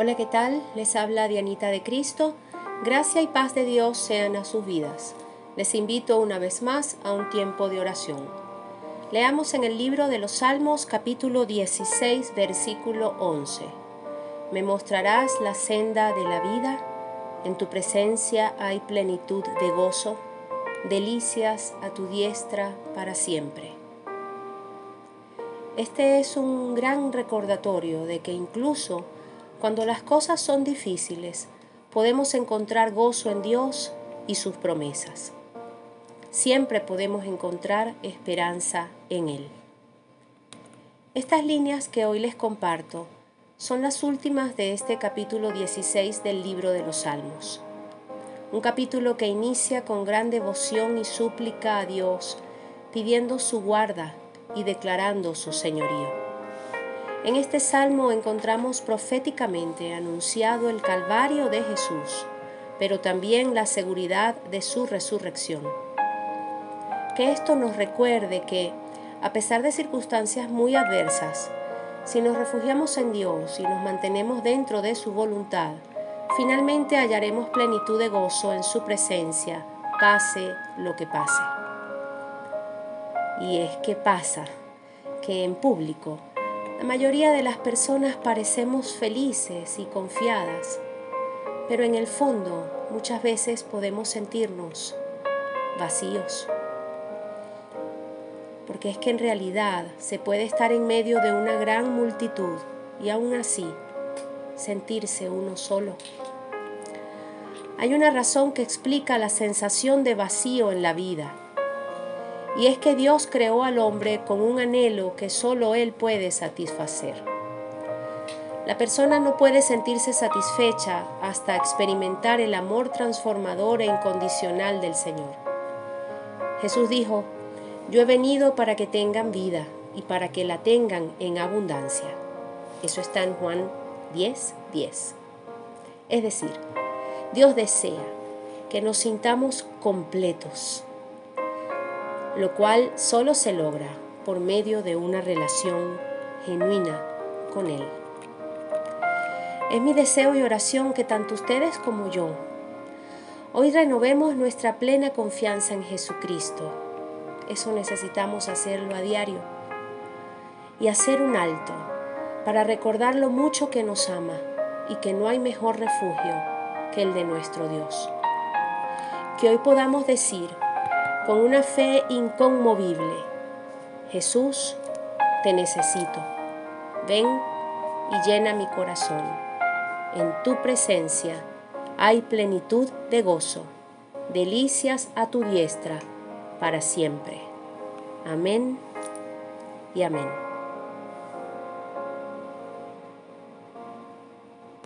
Hola, ¿qué tal? Les habla Dianita de Cristo. Gracia y paz de Dios sean a sus vidas. Les invito una vez más a un tiempo de oración. Leamos en el libro de los Salmos capítulo 16 versículo 11. Me mostrarás la senda de la vida, en tu presencia hay plenitud de gozo, delicias a tu diestra para siempre. Este es un gran recordatorio de que incluso cuando las cosas son difíciles, podemos encontrar gozo en Dios y sus promesas. Siempre podemos encontrar esperanza en Él. Estas líneas que hoy les comparto son las últimas de este capítulo 16 del libro de los Salmos. Un capítulo que inicia con gran devoción y súplica a Dios, pidiendo su guarda y declarando su señorío. En este salmo encontramos proféticamente anunciado el Calvario de Jesús, pero también la seguridad de su resurrección. Que esto nos recuerde que, a pesar de circunstancias muy adversas, si nos refugiamos en Dios y nos mantenemos dentro de su voluntad, finalmente hallaremos plenitud de gozo en su presencia, pase lo que pase. Y es que pasa que en público la mayoría de las personas parecemos felices y confiadas, pero en el fondo muchas veces podemos sentirnos vacíos. Porque es que en realidad se puede estar en medio de una gran multitud y aún así sentirse uno solo. Hay una razón que explica la sensación de vacío en la vida y es que Dios creó al hombre con un anhelo que solo Él puede satisfacer. La persona no puede sentirse satisfecha hasta experimentar el amor transformador e incondicional del Señor. Jesús dijo, yo he venido para que tengan vida y para que la tengan en abundancia. Eso está en Juan 10, 10. Es decir, Dios desea que nos sintamos completos, lo cual solo se logra por medio de una relación genuina con Él. Es mi deseo y oración que tanto ustedes como yo hoy renovemos nuestra plena confianza en Jesucristo. Eso necesitamos hacerlo a diario y hacer un alto para recordar lo mucho que nos ama y que no hay mejor refugio que el de nuestro Dios. Que hoy podamos decir, con una fe inconmovible, Jesús, te necesito. Ven y llena mi corazón. En tu presencia hay plenitud de gozo, delicias a tu diestra para siempre. Amén y amén.